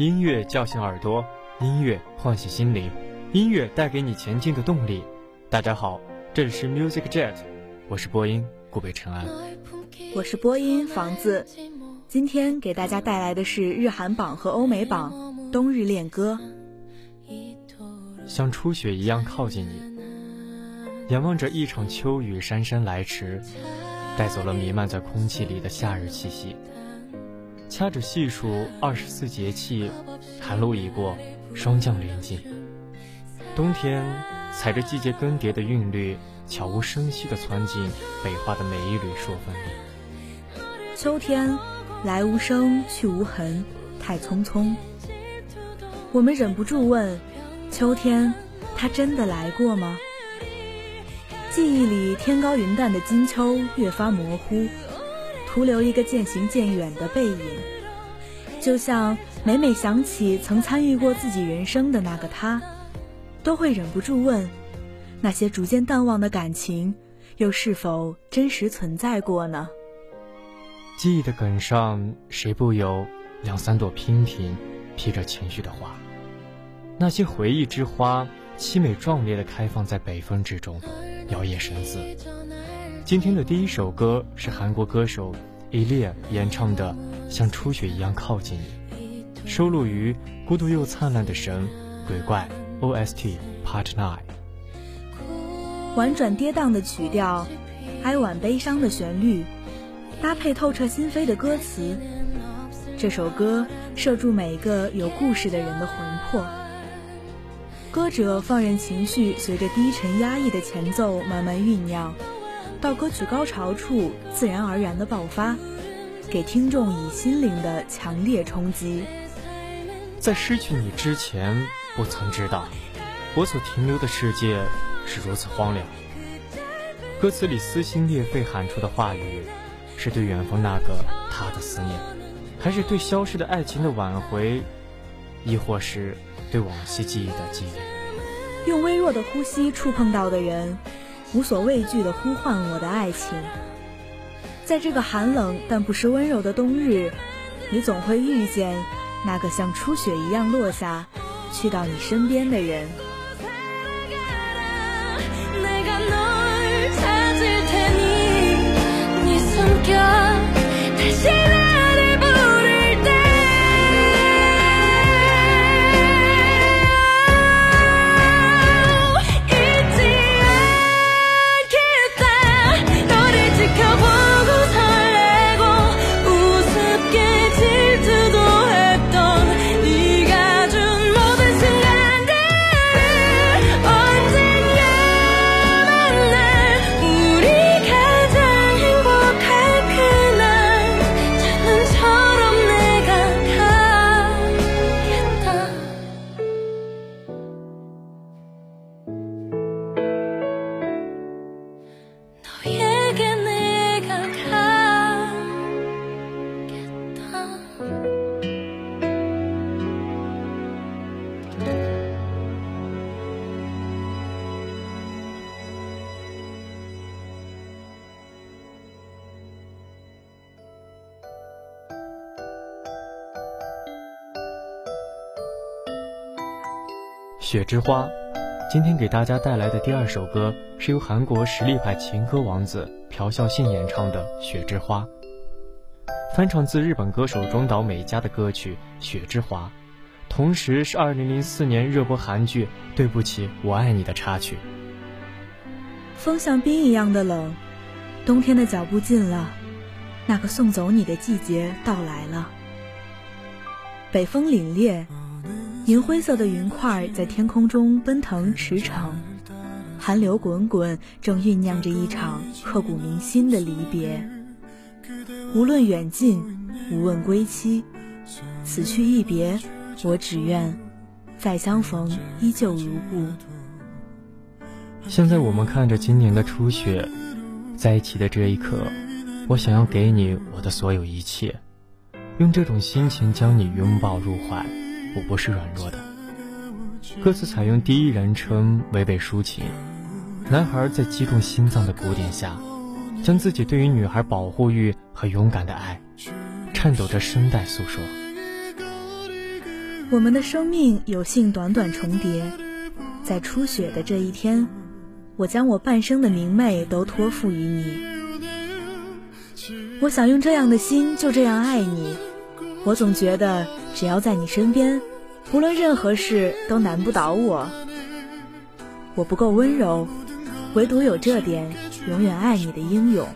音乐叫醒耳朵，音乐唤醒心灵，音乐带给你前进的动力。大家好，这里是 Music Jet，我是播音顾北辰安，我是播音房子。今天给大家带来的是日韩榜和欧美榜冬日恋歌。像初雪一样靠近你，仰望着一场秋雨姗姗来迟，带走了弥漫在空气里的夏日气息。掐指细数二十四节气，寒露已过，霜降临近。冬天踩着季节更迭的韵律，悄无声息地窜进北化的每一缕朔风里。秋天来无声，去无痕，太匆匆。我们忍不住问：秋天，它真的来过吗？记忆里天高云淡的金秋越发模糊。徒留一个渐行渐远的背影，就像每每想起曾参与过自己人生的那个他，都会忍不住问：那些逐渐淡忘的感情，又是否真实存在过呢？记忆的梗上，谁不有两三朵娉婷披着情绪的花？那些回忆之花，凄美壮烈的开放在北风之中，摇曳神似。今天的第一首歌是韩国歌手 Elia 演唱的《像初雪一样靠近你》，收录于《孤独又灿烂的神》鬼怪 OST Part Nine。婉转跌宕的曲调，哀婉悲伤的旋律，搭配透彻心扉的歌词，这首歌射住每一个有故事的人的魂魄。歌者放任情绪随着低沉压抑的前奏慢慢酝酿。到歌曲高潮处，自然而然的爆发，给听众以心灵的强烈冲击。在失去你之前，不曾知道，我所停留的世界是如此荒凉。歌词里撕心裂肺喊出的话语，是对远方那个他的思念，还是对消失的爱情的挽回，亦或是对往昔记忆的记忆？用微弱的呼吸触碰到的人。无所畏惧地呼唤我的爱情，在这个寒冷但不失温柔的冬日，你总会遇见那个像初雪一样落下，去到你身边的人。雪之花，今天给大家带来的第二首歌是由韩国实力派情歌王子朴孝信演唱的《雪之花》，翻唱自日本歌手中岛美嘉的歌曲《雪之花》，同时是2004年热播韩剧《对不起，我爱你》的插曲。风像冰一样的冷，冬天的脚步近了，那个送走你的季节到来了。北风凛冽。银灰色的云块在天空中奔腾驰骋，寒流滚滚，正酝酿着一场刻骨铭心的离别。无论远近，无问归期，此去一别，我只愿再相逢，依旧如故。现在我们看着今年的初雪，在一起的这一刻，我想要给你我的所有一切，用这种心情将你拥抱入怀。我不是软弱的。歌词采用第一人称，娓娓抒情。男孩在击中心脏的鼓点下，将自己对于女孩保护欲和勇敢的爱，颤抖着声带诉说。我们的生命有幸短短重叠，在初雪的这一天，我将我半生的明媚都托付于你。我想用这样的心就这样爱你。我总觉得。只要在你身边，无论任何事都难不倒我。我不够温柔，唯独有这点永远爱你的英勇。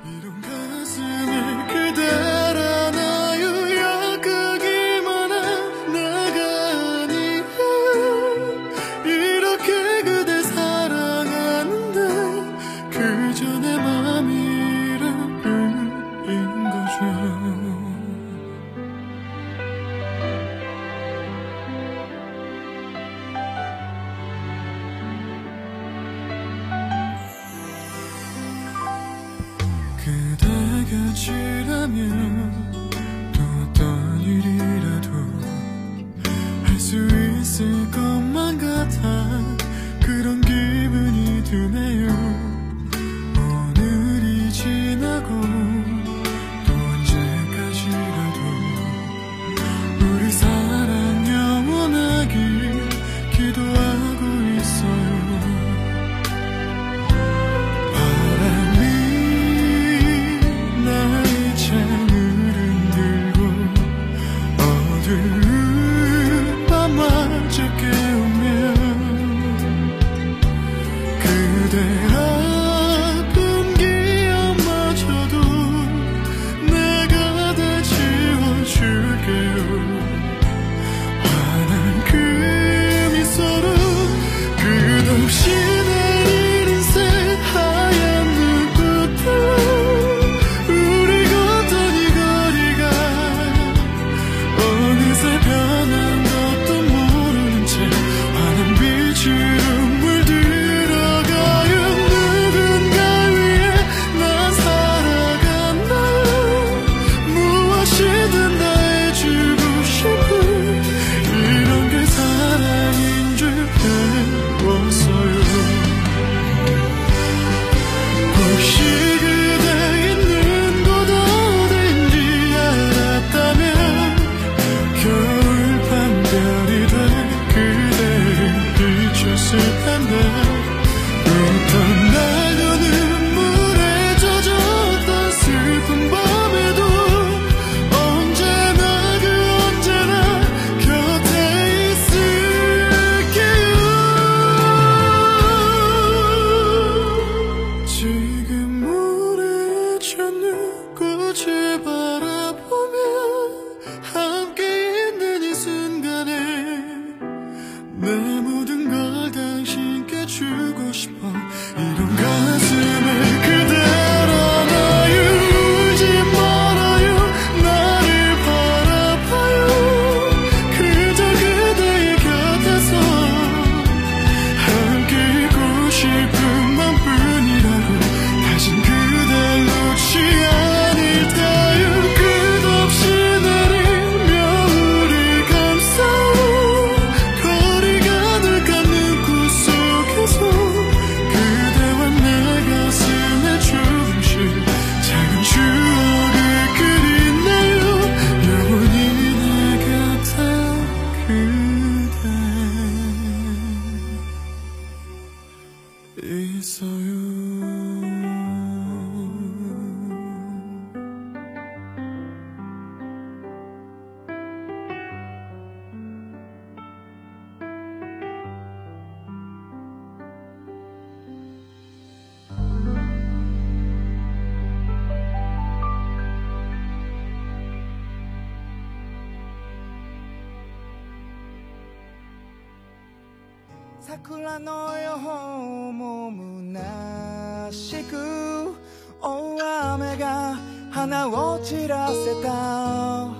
桜のようも虚しく大雨が花を散らせたあ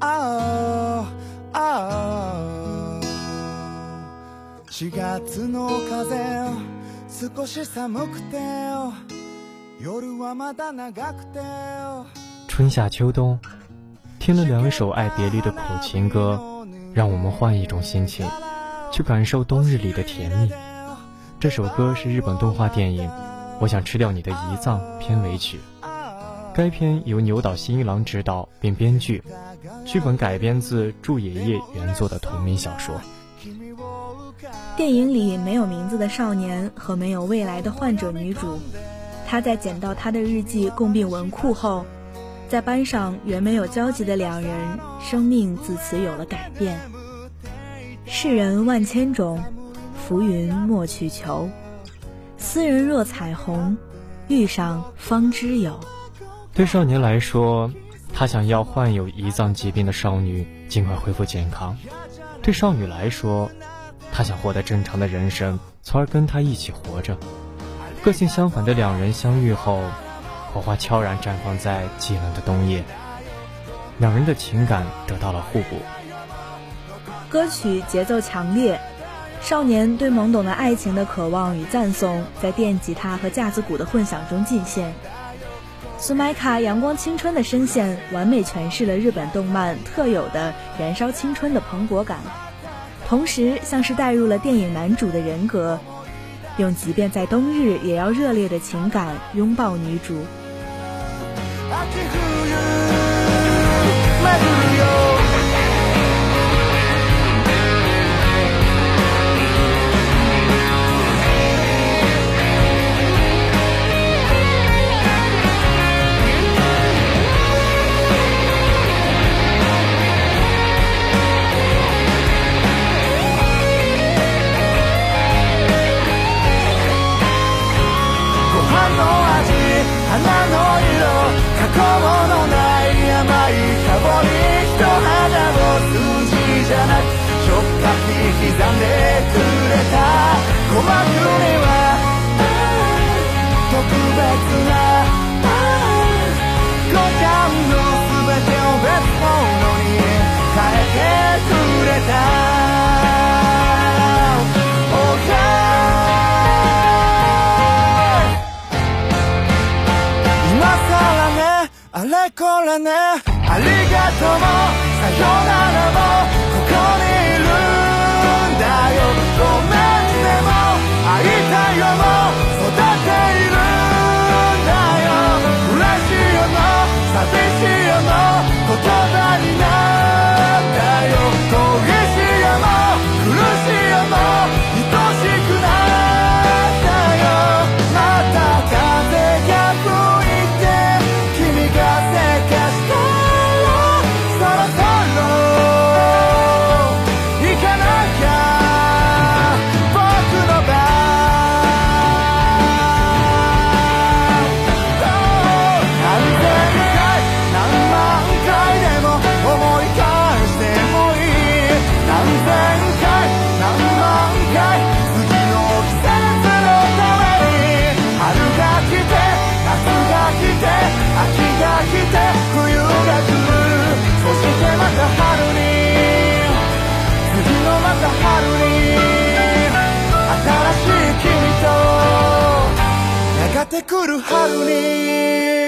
あああ4月の風少し寒くて夜はまだ長くて春夏秋冬听了两首爱别离的苦情歌让我们换一种心情 去感受冬日里的甜蜜。这首歌是日本动画电影《我想吃掉你的胰脏》片尾曲。该片由牛岛新一郎执导并编剧，剧本改编自祝野叶原作的同名小说。电影里没有名字的少年和没有未来的患者女主，他在捡到他的日记共病文库后，在班上原没有交集的两人，生命自此有了改变。世人万千种，浮云莫去求。斯人若彩虹，遇上方知有。对少年来说，他想要患有胰脏疾病的少女尽快恢复健康；对少女来说，他想获得正常的人生，从而跟她一起活着。个性相反的两人相遇后，火花悄然绽放在寂冷的冬夜，两人的情感得到了互补。歌曲节奏强烈，少年对懵懂的爱情的渴望与赞颂，在电吉他和架子鼓的混响中尽现。苏麦卡阳光青春的声线，完美诠释了日本动漫特有的燃烧青春的蓬勃感，同时像是带入了电影男主的人格，用即便在冬日也要热烈的情感拥抱女主。パンの味花の色加工のない甘い香り一肌を数字じゃなく触覚に刻んでくれた鼓膜には特別な五感の全てを別物に変えてくれたこれね。ありがとうも。さよならも。やがて来る春に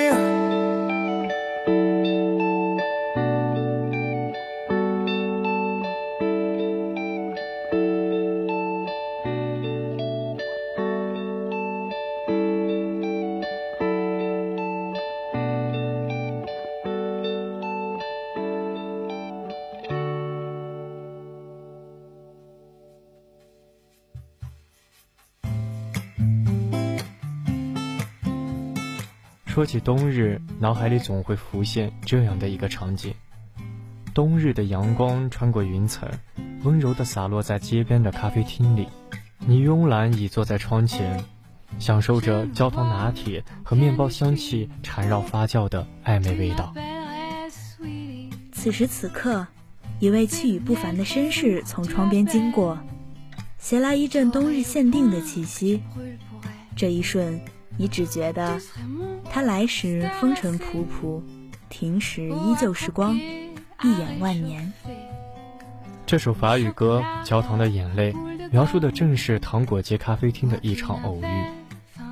说起冬日，脑海里总会浮现这样的一个场景：冬日的阳光穿过云层，温柔地洒落在街边的咖啡厅里。你慵懒倚坐在窗前，享受着焦糖拿铁和面包香气缠绕发酵的暧昧味道。此时此刻，一位气宇不凡的绅士从窗边经过，携来一阵冬日限定的气息。这一瞬，你只觉得他来时风尘仆仆，停时依旧时光，一眼万年。这首法语歌《焦糖的眼泪》描述的正是糖果街咖啡厅的一场偶遇，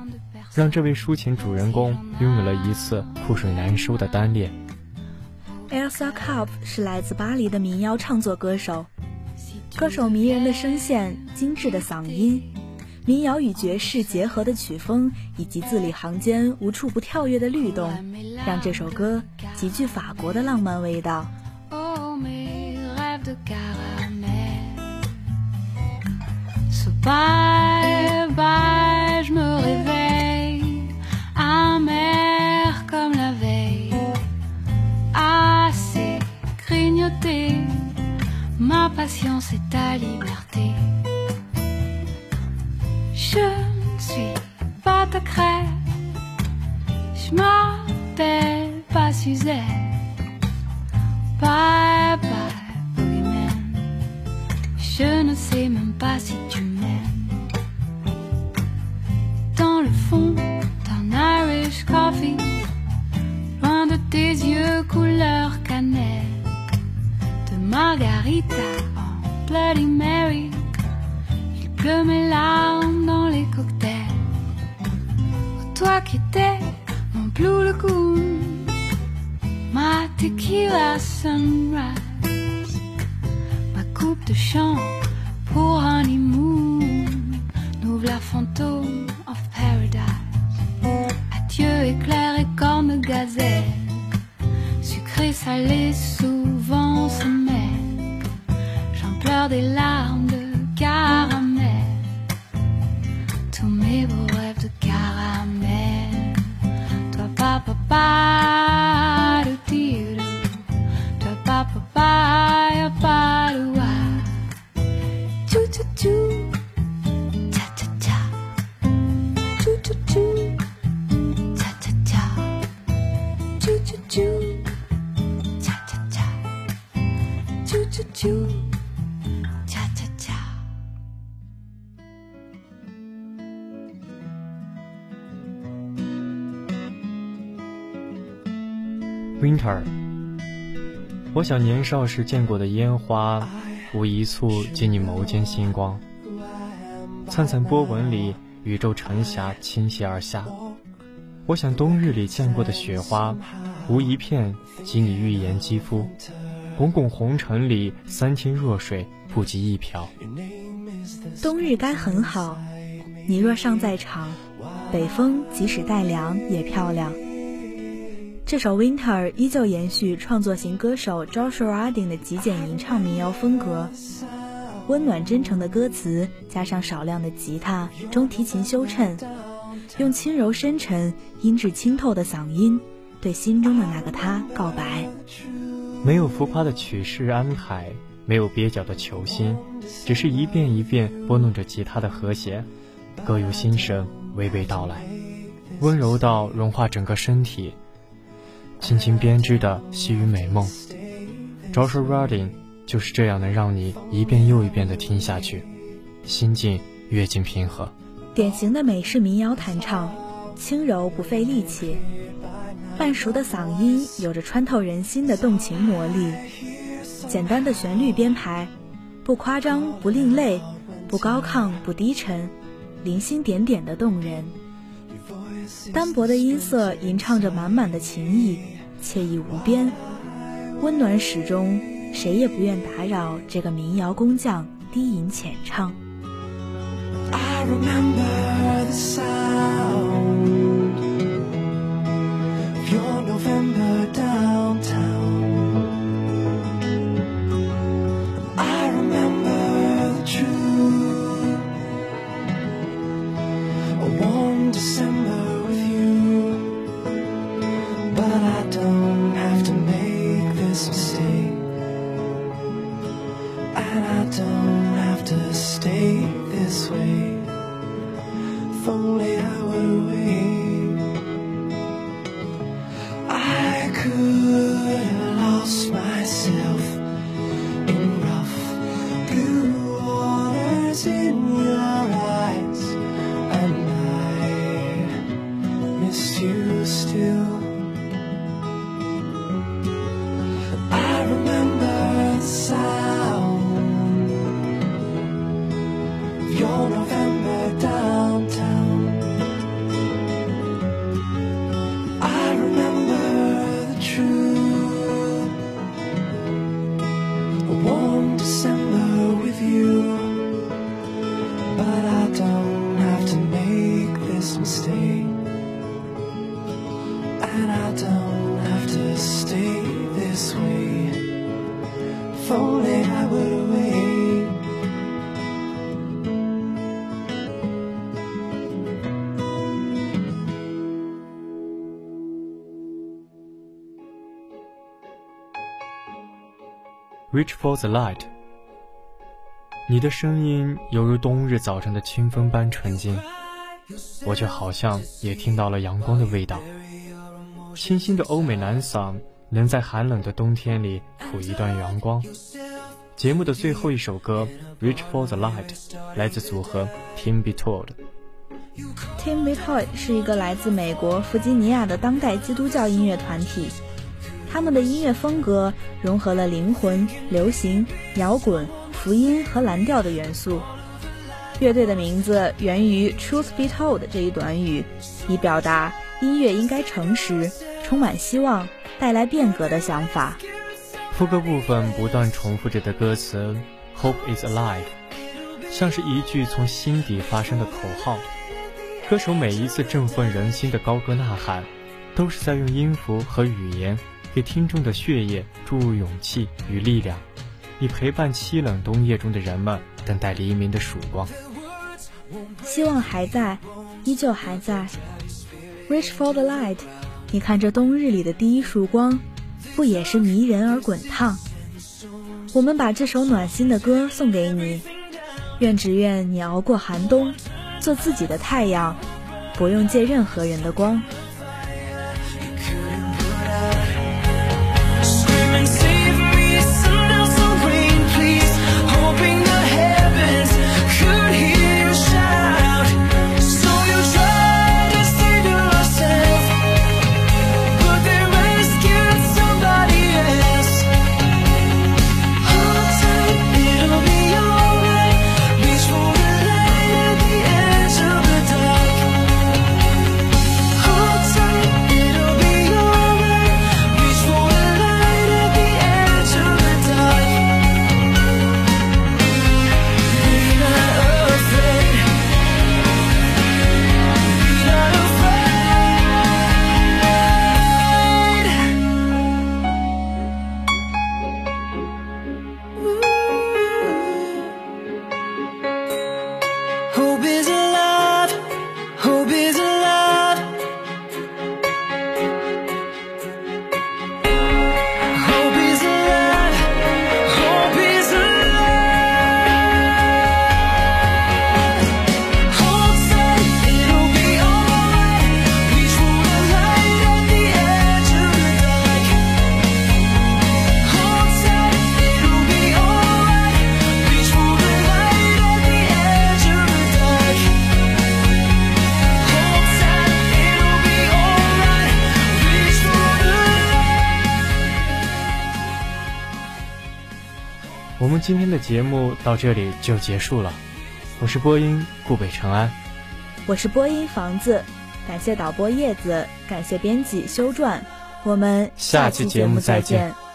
让这位抒情主人公拥有了一次覆水难收的单恋。Elsa c u p 是来自巴黎的民谣唱作歌手，歌手迷人的声线、精致的嗓音、民谣与爵士结合的曲风，以及字里行间无处不跳跃的律动，让这首歌极具法国的浪漫味道。Ma patience et ta liberté. Je m'appelle pas Suzette. Bye bye, boogeyman, je ne sais même pas si tu fond d'un Irish coffee, loin de tes yeux couleur cannelle, de margarita en Bloody Mary, il pleut mes larmes dans les cocktails. Qui étais mon blue lagoon, ma tequila sunrise, ma coupe de chant pour honeymoon, nous la fantôme Adieu éclair et corne gazelle, sucré salé souvent se. J'en pleure des larmes 我想年少时见过的烟花，无一簇及你眸间星光。灿灿波纹里，宇宙晨霞倾泻而下。我想冬日里见过的雪花，无一片及你玉颜肌肤。滚滚红尘里，三千弱水不及一瓢。冬日该很好，你若尚在场，北风即使带凉也漂亮。这首《Winter》依旧延续创作型歌手 Joshua Radin 的极简吟唱民谣风格，温暖真诚的歌词加上少量的吉他、中提琴修衬，用轻柔深沉、音质清透的嗓音，对心中的那个他告白。没有浮夸的曲式安排，没有蹩脚的求新，只是一遍一遍拨弄着吉他的和弦，歌由心声娓娓道来，温柔到融化整个身体。轻轻编织的细雨美梦，Joshua Radin 就是这样能让你一遍又一遍的听下去，心境越境平和。典型的美式民谣弹唱，轻柔不费力气，半熟的嗓音有着穿透人心的动情魔力。简单的旋律编排，不夸张不另类，不高亢不低沉，零星点点的动人。单薄的音色吟唱着满满的情意，惬意无边，温暖始终，谁也不愿打扰这个民谣工匠低吟浅唱。in Reach for the light。你的声音犹如冬日早晨的清风般纯净，我却好像也听到了阳光的味道。清新的欧美男嗓能在寒冷的冬天里谱一段阳光。节目的最后一首歌《Reach for the Light》来自组合 Tim Be Told。Tim b e t o y 是一个来自美国弗吉尼亚的当代基督教音乐团体，他们的音乐风格融合了灵魂、流行、摇滚、福音和蓝调的元素。乐队的名字源于 “Truth Be Told” 这一短语，以表达音乐应该诚实、充满希望、带来变革的想法。副歌部分不断重复着的歌词 “Hope is alive”，像是一句从心底发声的口号。歌手每一次振奋人心的高歌呐喊，都是在用音符和语言给听众的血液注入勇气与力量，以陪伴凄冷冬夜中的人们等待黎明的曙光。希望还在，依旧还在。Reach for the light，你看这冬日里的第一束光，不也是迷人而滚烫？我们把这首暖心的歌送给你，愿只愿你熬过寒冬。做自己的太阳，不用借任何人的光。我们今天的节目到这里就结束了，我是播音顾北成安。我是播音房子，感谢导播叶子，感谢编辑修撰，我们下期节目再见。见